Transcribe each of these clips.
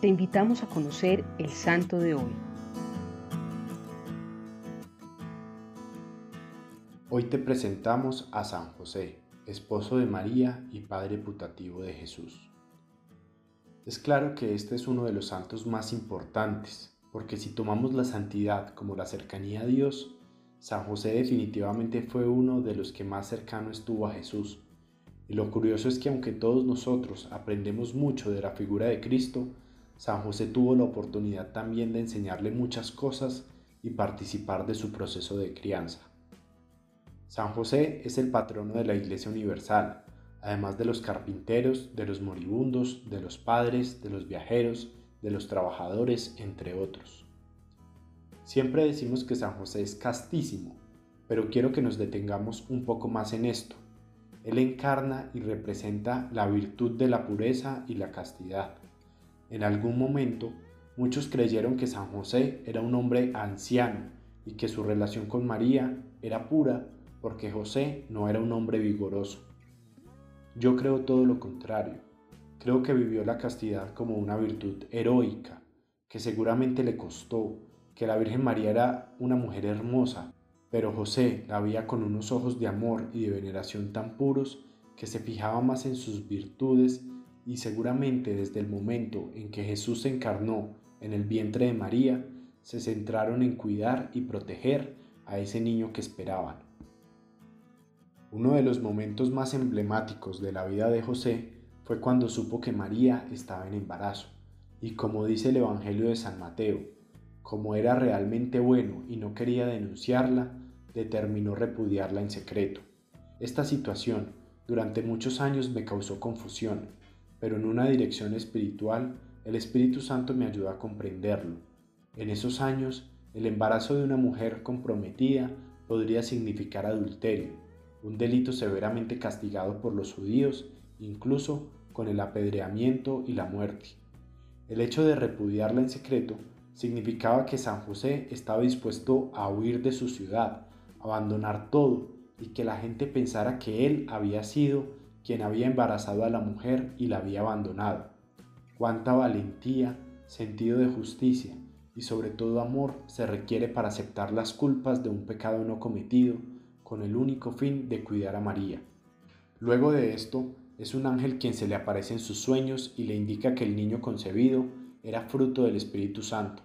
te invitamos a conocer el santo de hoy. Hoy te presentamos a San José, esposo de María y padre putativo de Jesús. Es claro que este es uno de los santos más importantes, porque si tomamos la santidad como la cercanía a Dios, San José definitivamente fue uno de los que más cercano estuvo a Jesús. Y lo curioso es que aunque todos nosotros aprendemos mucho de la figura de Cristo, San José tuvo la oportunidad también de enseñarle muchas cosas y participar de su proceso de crianza. San José es el patrono de la Iglesia Universal, además de los carpinteros, de los moribundos, de los padres, de los viajeros, de los trabajadores, entre otros. Siempre decimos que San José es castísimo, pero quiero que nos detengamos un poco más en esto. Él encarna y representa la virtud de la pureza y la castidad. En algún momento, muchos creyeron que San José era un hombre anciano y que su relación con María era pura porque José no era un hombre vigoroso. Yo creo todo lo contrario. Creo que vivió la castidad como una virtud heroica, que seguramente le costó, que la Virgen María era una mujer hermosa, pero José la veía con unos ojos de amor y de veneración tan puros que se fijaba más en sus virtudes y seguramente desde el momento en que Jesús se encarnó en el vientre de María, se centraron en cuidar y proteger a ese niño que esperaban. Uno de los momentos más emblemáticos de la vida de José fue cuando supo que María estaba en embarazo, y como dice el Evangelio de San Mateo, como era realmente bueno y no quería denunciarla, determinó repudiarla en secreto. Esta situación durante muchos años me causó confusión, pero en una dirección espiritual el Espíritu Santo me ayudó a comprenderlo. En esos años, el embarazo de una mujer comprometida podría significar adulterio, un delito severamente castigado por los judíos, incluso con el apedreamiento y la muerte. El hecho de repudiarla en secreto significaba que San José estaba dispuesto a huir de su ciudad, abandonar todo y que la gente pensara que él había sido quien había embarazado a la mujer y la había abandonado. Cuánta valentía, sentido de justicia y sobre todo amor se requiere para aceptar las culpas de un pecado no cometido con el único fin de cuidar a María. Luego de esto, es un ángel quien se le aparece en sus sueños y le indica que el niño concebido era fruto del Espíritu Santo.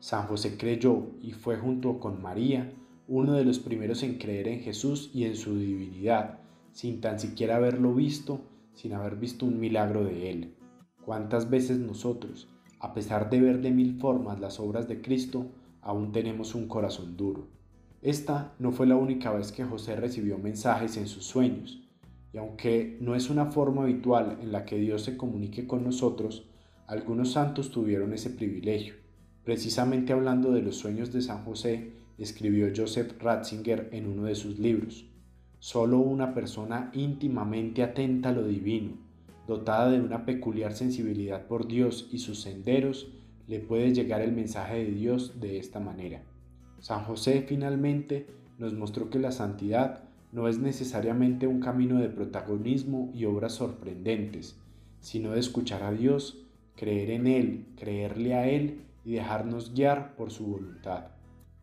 San José creyó y fue junto con María uno de los primeros en creer en Jesús y en su divinidad, sin tan siquiera haberlo visto, sin haber visto un milagro de Él. ¿Cuántas veces nosotros, a pesar de ver de mil formas las obras de Cristo, aún tenemos un corazón duro? Esta no fue la única vez que José recibió mensajes en sus sueños, y aunque no es una forma habitual en la que Dios se comunique con nosotros, algunos santos tuvieron ese privilegio. Precisamente hablando de los sueños de San José, escribió Joseph Ratzinger en uno de sus libros. Solo una persona íntimamente atenta a lo divino, dotada de una peculiar sensibilidad por Dios y sus senderos, le puede llegar el mensaje de Dios de esta manera. San José finalmente nos mostró que la santidad no es necesariamente un camino de protagonismo y obras sorprendentes, sino de escuchar a Dios, creer en Él, creerle a Él y dejarnos guiar por su voluntad.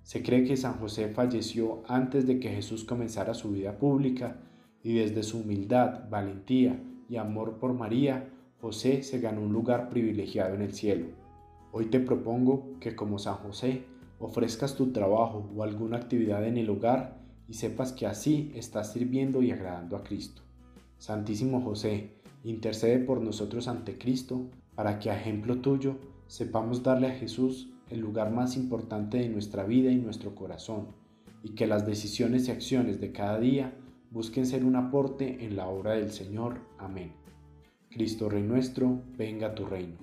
Se cree que San José falleció antes de que Jesús comenzara su vida pública y desde su humildad, valentía y amor por María, José se ganó un lugar privilegiado en el cielo. Hoy te propongo que como San José ofrezcas tu trabajo o alguna actividad en el hogar y sepas que así estás sirviendo y agradando a Cristo. Santísimo José, intercede por nosotros ante Cristo para que a ejemplo tuyo sepamos darle a Jesús el lugar más importante de nuestra vida y nuestro corazón, y que las decisiones y acciones de cada día busquen ser un aporte en la obra del Señor. Amén. Cristo Rey nuestro, venga a tu reino.